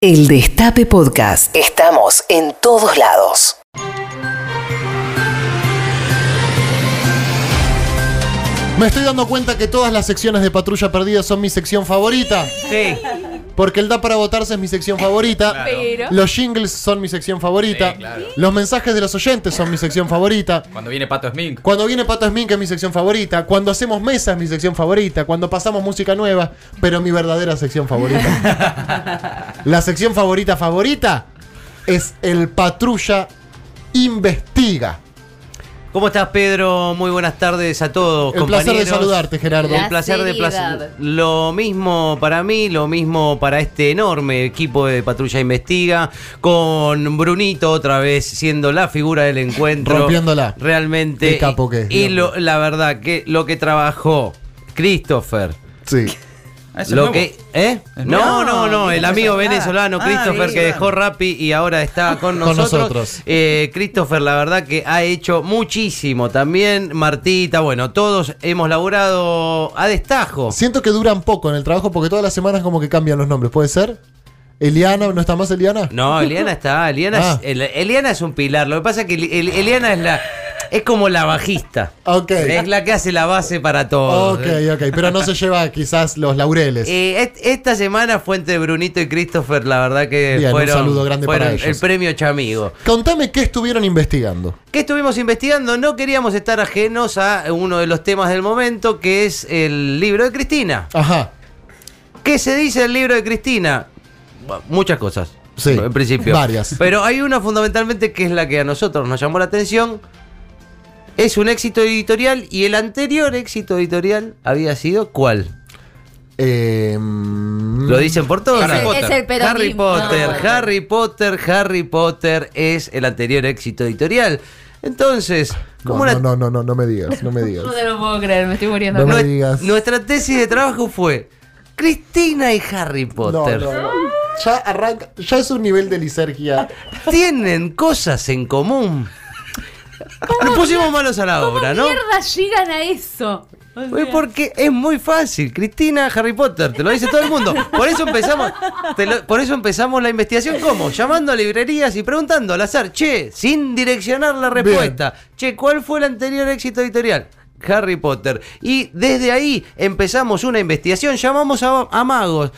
El Destape Podcast. Estamos en todos lados. Me estoy dando cuenta que todas las secciones de Patrulla Perdida son mi sección favorita. Sí. Porque el Da para votarse es mi sección favorita. Pero. Los jingles son mi sección favorita. Sí, claro. Los mensajes de los oyentes son mi sección favorita. Cuando viene Pato Smink. Cuando viene Pato Smink es mi sección favorita. Cuando hacemos mesa es mi sección favorita. Cuando pasamos música nueva, pero mi verdadera sección favorita. La sección favorita favorita es el Patrulla Investiga. ¿Cómo estás, Pedro? Muy buenas tardes a todos, El placer de saludarte, Gerardo. La El placer de seriedad. placer. Lo mismo para mí, lo mismo para este enorme equipo de Patrulla Investiga, con Brunito otra vez siendo la figura del encuentro. Rompiéndola. Realmente. Qué capo que es, Y lo- la verdad que lo que trabajó Christopher. Sí. Lo que, ¿eh? ¿Es No, no, no, No, el amigo venezolano Ah, Christopher que dejó. Rappi y ahora está con Con nosotros. Eh, Christopher, la verdad que ha hecho muchísimo. También Martita, bueno, todos hemos laburado a destajo. Siento que duran poco en el trabajo porque todas las semanas como que cambian los nombres. ¿Puede ser? ¿Eliana? ¿No está más Eliana? No, Eliana está, Eliana, Ah. es, el- Eliana es un pilar. Lo que pasa es que Eli- El- Eliana es la es como la bajista. Ok. Es la que hace la base para todo. Ok, ok. Pero no se lleva quizás los laureles. Eh, est- esta semana fue entre Brunito y Christopher, la verdad que Bien, un fueron, saludo grande para ellos. el premio Chamigo. Contame qué estuvieron investigando. ¿Qué estuvimos investigando? No queríamos estar ajenos a uno de los temas del momento, que es el libro de Cristina. Ajá. ¿Qué se dice del libro de Cristina? Bueno, Muchas cosas. Sí, En principio. varias. Pero hay una fundamentalmente que es la que a nosotros nos llamó la atención. Es un éxito editorial y el anterior éxito editorial había sido ¿cuál? Eh, Lo dicen por todos. El peronismo. Harry Potter, No. Harry Potter, Harry Potter es el anterior éxito editorial. Entonces, no, como no, una- no, no, no, no me digas, no me digas. No te lo puedo creer, me estoy muriendo. No me digas. Nuestra tesis de trabajo fue Cristina y Harry No, Potter no, no. Ya arranca, ya es un nivel de lisergia. tienen cosas en común. Nos pusimos manos a la obra, ¿no? mierda llegan a eso? O Pues sea, porque es muy fácil. Cristina, Harry Potter, te lo dice todo el mundo. Por eso empezamos, te lo- por eso empezamos la investigación. ¿Cómo? Llamando a librerías y preguntando al azar, che, sin direccionar la respuesta. Che, ¿cuál fue el anterior éxito editorial? Harry Potter. Y desde ahí empezamos una investigación. Llamamos a, a magos.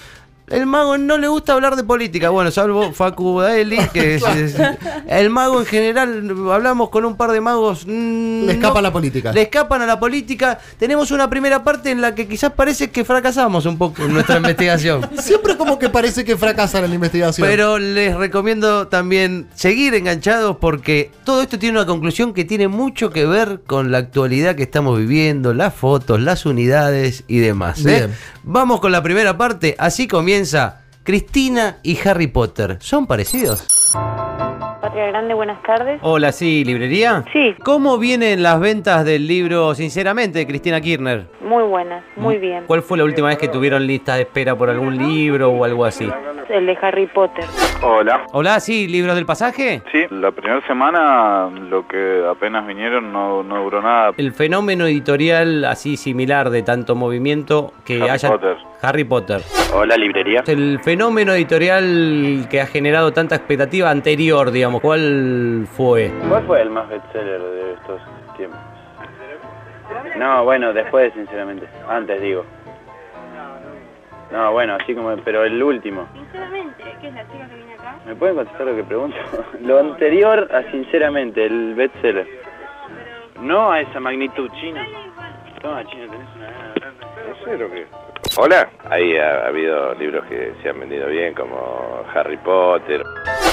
El mago no le gusta hablar de política, bueno, salvo Facu Daeli, que es, es- el mago en general, hablamos con un par de magos. mm, Le escapa no- la política. Le escapan a la política. Tenemos una primera parte en la que quizás parece que fracasamos un poco en nuestra investigación. Siempre como que parece que fracasan en la investigación. Pero les recomiendo también seguir enganchados porque todo esto tiene una conclusión que tiene mucho que ver con la actualidad que estamos viviendo, las fotos, las unidades y demás. ¿eh? Bien. Vamos con la primera parte. Así comienza Cristina y Harry Potter. ¿Son parecidos? Patria Grande, buenas tardes. Hola, sí, librería. Sí. ¿Cómo vienen las ventas del libro, sinceramente, de Cristina Kirchner? Muy buenas, muy bien. ¿Cuál fue la última vez que tuvieron lista de espera por algún libro o algo así? El de Harry Potter. Hola. Hola, sí, libros del pasaje. Sí, la primera semana lo que apenas vinieron no, no duró nada. El fenómeno editorial así similar de tanto movimiento que Harry haya Potter. Harry Potter. Hola, librería. El fenómeno editorial que ha generado tanta expectativa anterior, digamos, ¿cuál fue? ¿Cuál fue el más bestseller de estos tiempos? No, bueno, después, sinceramente. Antes, digo. No, bueno, así como... Pero el último. Sinceramente, ¿qué es la chica que viene acá? ¿Me pueden contestar lo que pregunto? lo anterior a sinceramente, el bestseller. No a esa magnitud, China. Toma, China, tenés una. No sé lo que... Hola. Ahí ha, habido libros que se han vendido bien, como Harry Potter.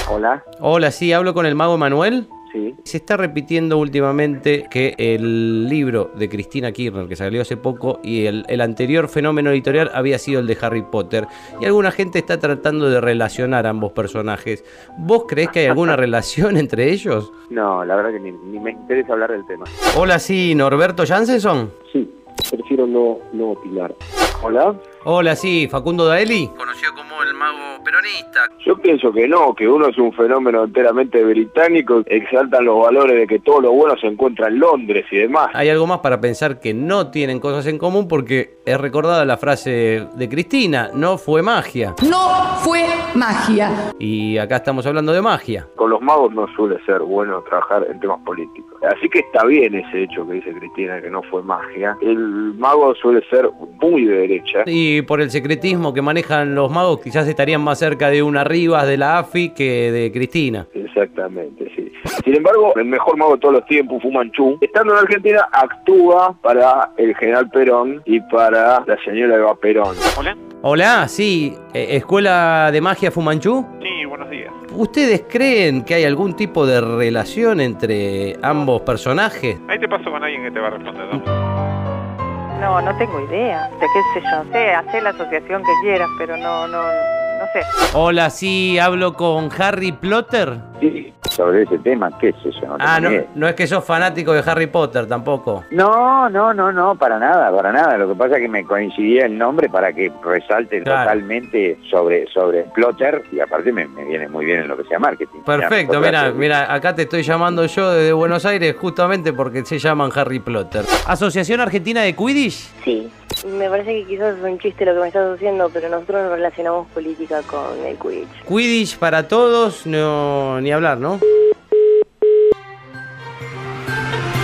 Hola. Hola, sí, hablo con el mago Manuel. Sí. Se está repitiendo últimamente que el libro de Cristina Kirchner, que salió hace poco, y el, el anterior fenómeno editorial había sido el de Harry Potter. Y alguna gente está tratando de relacionar ambos personajes. ¿Vos creés que hay alguna relación entre ellos? No, la verdad que ni, ni me interesa hablar del tema. Hola, sí, Norberto Jansenson. Sí, prefiero no, no opinar. Hola. Hola, sí, Facundo Daeli. Conocido como el mago peronista. Yo pienso que no, que uno es un fenómeno enteramente británico, exaltan los valores de que todo lo bueno se encuentra en Londres y demás. Hay algo más para pensar que no tienen cosas en común porque es recordada la frase de Cristina, no fue magia. No fue magia. Y acá estamos hablando de magia. Con los magos no suele ser bueno trabajar en temas políticos. Así que está bien ese hecho que dice Cristina, que no fue magia. El mago suele ser muy de derecha. Y por el secretismo que manejan los magos, quizás estarían más cerca de una Rivas de la AFI que de Cristina. Exactamente, sí. Sin embargo, el mejor mago de todos los tiempos, Fu Manchu, estando en Argentina, actúa para el general Perón y para la señora Eva Perón. Hola. Hola, sí, eh, Escuela de Magia Fumanchu. Sí, buenos días. ¿Ustedes creen que hay algún tipo de relación entre ambos personajes? Ahí te paso con alguien que te va a responder. ¿no? No, no tengo idea. De qué sé yo. Sé, hacer la asociación que quieras, pero no, no, Hola, sí, hablo con Harry Potter. Sí, sobre ese tema, qué sé yo. No Ah, no, no es que sos fanático de Harry Potter tampoco. No, no, no, no, para nada, para nada. Lo que pasa es que me coincidía el nombre para que resalte Claro. totalmente sobre, sobre Plotter y aparte me, me viene muy bien en lo que sea marketing. Perfecto, mira, Plotter, mira, acá te estoy llamando yo desde Buenos Aires justamente porque se llaman Harry Potter. Asociación Argentina de Quidditch. Sí. Me parece que quizás es un chiste lo que me estás haciendo, pero nosotros no relacionamos política con el Quidditch. Quidditch para todos, no ni hablar, ¿no?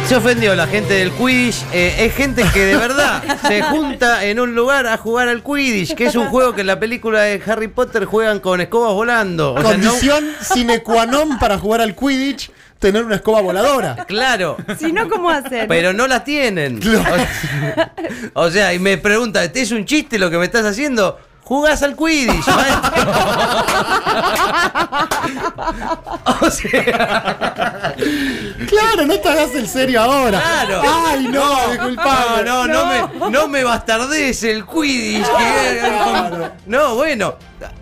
Se ofendió la gente del Quidditch. eh, es gente que de verdad se junta en un lugar a jugar al Quidditch, que es un juego que en la película de Harry Potter juegan con escobas volando. O sea, no- Condición sine qua non para jugar al Quidditch, tener una escoba voladora. claro. Si no, ¿cómo hacer? Pero no las tienen. O, o sea, y me pregunta, ¿este es un chiste lo que me estás haciendo? Jugás al Quidditch, maestro. o sea, Claro, no te hagas el serio ahora. Claro. Ay, no, disculpame. no, no, no, me, no me bastardes el Quidditch. que- no, bueno,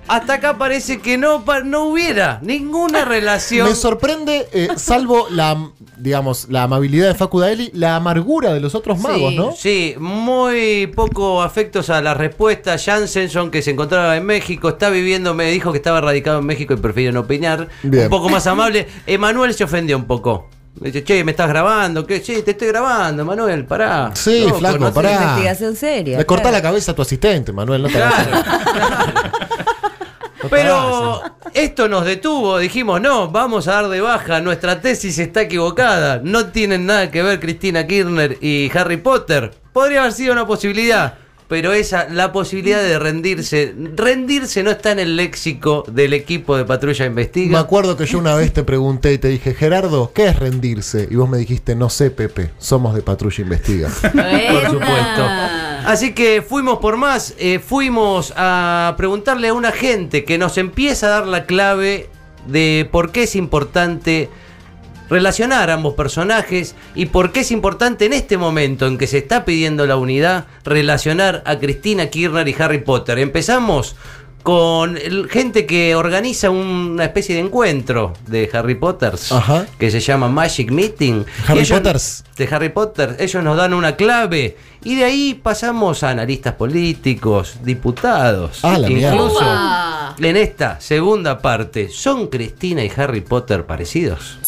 hasta acá parece que no, pa- no hubiera ninguna relación. Me sorprende, eh, salvo la, digamos, la amabilidad de Facu Daeli, la amargura de los otros magos, sí, ¿no? Sí, muy poco afectos a la respuesta. Jansenson, que se encontraba en México, está viviendo, me dijo que estaba radicado en México y prefiero no opinar. Bien. Un poco más amable. Emanuel se ofendió un poco. Me dice, che, ¿me estás grabando? ¿Qué? Sí, te estoy grabando, Manuel, pará. Sí, flaco, no sé. pará. Investigación seria. Le corta claro. la cabeza a tu asistente, Manuel, no te Claro, claro. no Pero esto nos detuvo, dijimos, no, vamos a dar de baja, nuestra tesis está equivocada, no tienen nada que ver Cristina Kirchner y Harry Potter. Podría haber sido una posibilidad, pero esa, la posibilidad de rendirse, rendirse no está en el léxico del equipo de Patrulla Me Investiga. acuerdo que yo una vez te pregunté y te dije, Gerardo, ¿qué es rendirse? Y vos me dijiste, no sé, Pepe, somos de Patrulla Investiga. Por supuesto. Así que fuimos por más, eh, fuimos a preguntarle a una gente que nos empieza a dar la clave de por qué es importante relacionar a ambos personajes y por qué es importante en este momento en que se está pidiendo la unidad relacionar a Cristina Kirchner y Harry Potter. Empezamos con el- gente que organiza una especie de encuentro de Harry Potters Ajá. que se llama Magic Meeting. Harry ellos- Potters. de Harry Potter. Ellos nos dan una clave y de ahí pasamos a analistas políticos, diputados. Ah, la. Incluso en esta segunda parte, ¿son Cristina y Harry Potter parecidos?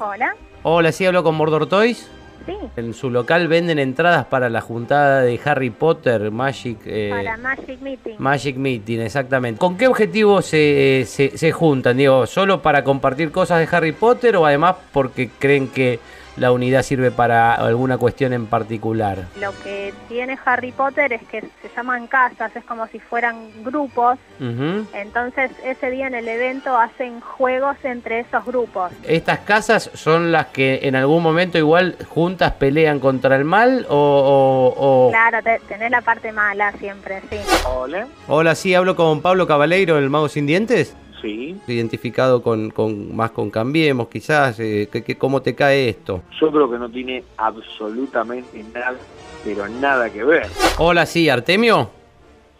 Hola. Hola, sí hablo con Mordor Toys. Sí. En su local venden entradas para la juntada de Harry Potter, Magic, eh, Magic Meeting. Magic Meeting, exactamente. ¿Con qué objetivo se, se, se juntan? Digo, ¿solo para compartir cosas de Harry Potter o además porque creen que la unidad sirve para alguna cuestión en particular? Lo que tiene Harry Potter es que se llaman casas, es como si fueran grupos. Entonces ese día en el evento hacen juegos entre esos grupos. ¿Estas casas son las que en algún momento igual juntas pelean contra el mal o... o- o- Claro, te- tenés la parte mala siempre, sí. Hola. Hola, sí, hablo con Pablo Cabaleiro, el mago sin dientes. Sí. Identificado con, con más con Cambiemos, quizás. eh, que- que- ¿Cómo te cae esto? Yo creo que no tiene absolutamente nada, pero nada que ver. Hola, sí, Artemio.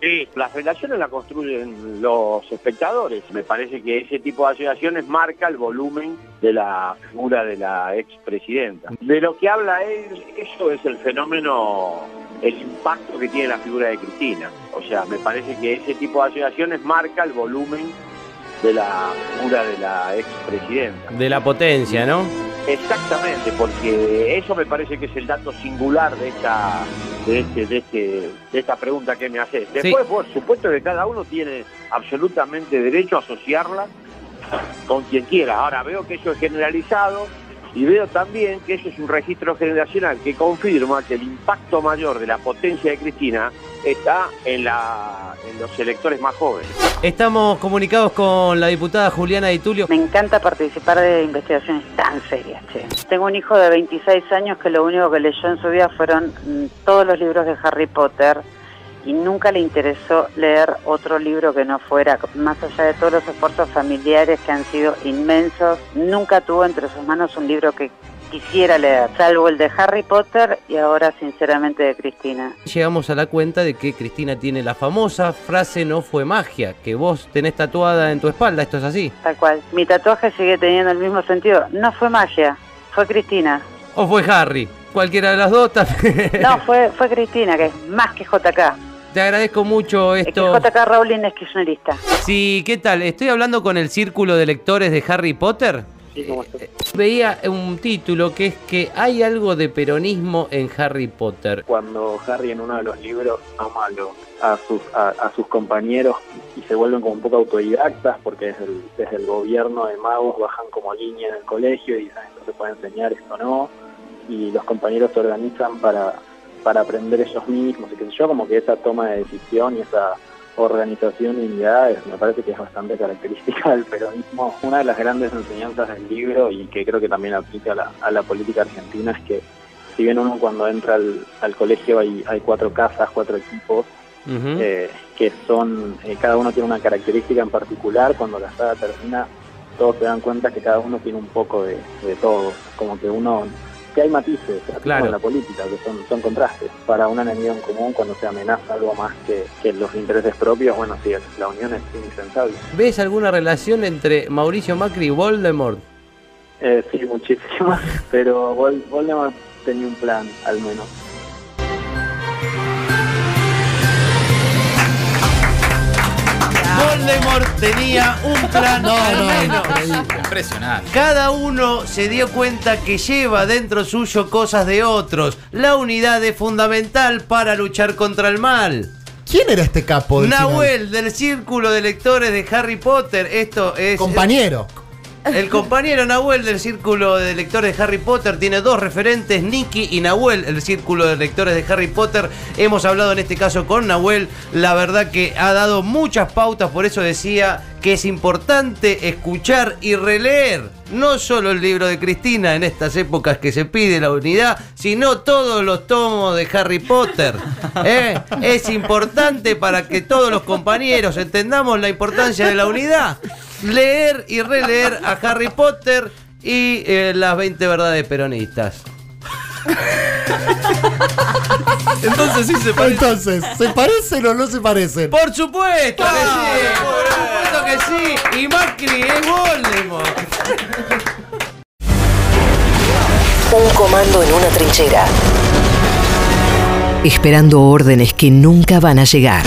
Sí, las relaciones las construyen los espectadores. Me parece que ese tipo de asociaciones marca el volumen de la figura de la expresidenta. De lo que habla él, eso es el fenómeno el impacto que tiene la figura de Cristina. O sea, me parece que ese tipo de asociaciones marca el volumen de la figura de la expresidenta. De la potencia, ¿no? Exactamente, porque eso me parece que es el dato singular de esta de este, de este, de esta pregunta que me haces. Después, por supuesto que cada uno tiene absolutamente derecho a asociarla con quien quiera. Ahora veo que eso es generalizado y veo también que eso es un registro generacional que confirma que el impacto mayor de la potencia de Cristina está en, la, en los electores más jóvenes. Estamos comunicados con la diputada Juliana Di Tulio. Me encanta participar de investigaciones tan serias, che. Tengo un hijo de 26 años que lo único que leyó en su vida fueron mm, todos los libros de Harry Potter y nunca le interesó leer otro libro que no fuera, más allá de todos los esfuerzos familiares que han sido inmensos, nunca tuvo entre sus manos un libro que quisiera leer, salvo el de Harry Potter y ahora sinceramente de Cristina. Llegamos a la cuenta de que Cristina tiene la famosa frase no fue magia, que vos tenés tatuada en tu espalda, ¿esto es así? Tal cual. Mi tatuaje sigue teniendo el mismo sentido. No fue magia, fue Cristina. ¿O fue Harry? Cualquiera de las dos. no, fue, fue Cristina, que es más que JK. Te agradezco mucho esto. Es que JK Rowling es kirchnerista. Sí, ¿qué tal? Estoy hablando con el círculo de lectores de Harry Potter. Sí, ¿cómo estás? Veía un título que es que hay algo de peronismo en Harry Potter. Cuando Harry en uno de los libros ama a, los- a sus, a, a sus compañeros y se vuelven como un poco autodidactas porque desde el, desde el gobierno de magos bajan como línea en el colegio y dicen esto se puede enseñar, esto no, y los compañeros se organizan para, para aprender ellos mismos y qué sé yo, como que esa toma de decisión y esa organización y unidades me parece que es bastante característica del peronismo. Una de las grandes enseñanzas del libro y que creo que también aplica a la, a la política argentina es que si bien uno cuando entra al, al colegio hay, hay cuatro casas, cuatro equipos, eh, que son, eh, cada uno tiene una característica en particular, cuando la saga termina todos se dan cuenta que cada uno tiene un poco de, de todo, como que uno, que hay matices, Claro. en la política, que son, son contrastes. Para un enemigo en común, cuando se amenaza algo más que, que los intereses propios, bueno, sí, la unión es indispensable. ¿Ves alguna relación entre Mauricio Macri y Voldemort? Eh, sí, muchísimas, pero Vol- Voldemort tenía un plan, al menos. Voldemort tenía un plan No, no, menos. Impresionante. Cada uno se dio cuenta que lleva dentro suyo cosas de otros. La unidad es fundamental para luchar contra el mal. ¿Quién era este capo? del final? Nahuel, del círculo de lectores de Harry Potter. Esto es. Compañero. El compañero Nahuel del círculo de lectores de Harry Potter tiene dos referentes, Nicky y Nahuel, el círculo de lectores de Harry Potter. Hemos hablado en este caso con Nahuel, la verdad que ha dado muchas pautas, por eso decía que es importante escuchar y releer no solo el libro de Cristina en estas épocas que se pide la unidad, sino todos los tomos de Harry Potter. ¿eh? Es importante para que todos los compañeros entendamos la importancia de la unidad. Leer y releer a Harry Potter y eh, las 20 verdades peronistas. Entonces sí se parece. Entonces, ¿se parecen o no se parecen? Por supuesto que sí, por supuesto que sí. Y Macri es Voldemort. Un comando en una trinchera. Esperando órdenes que nunca van a llegar.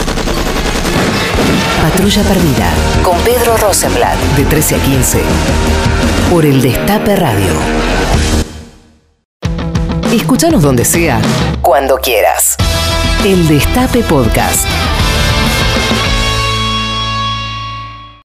Patrulla Perdida. Con Pedro Rosenblatt. De 13 a 15. Por el Destape Radio. Escúchanos donde sea. Cuando quieras. El Destape Podcast.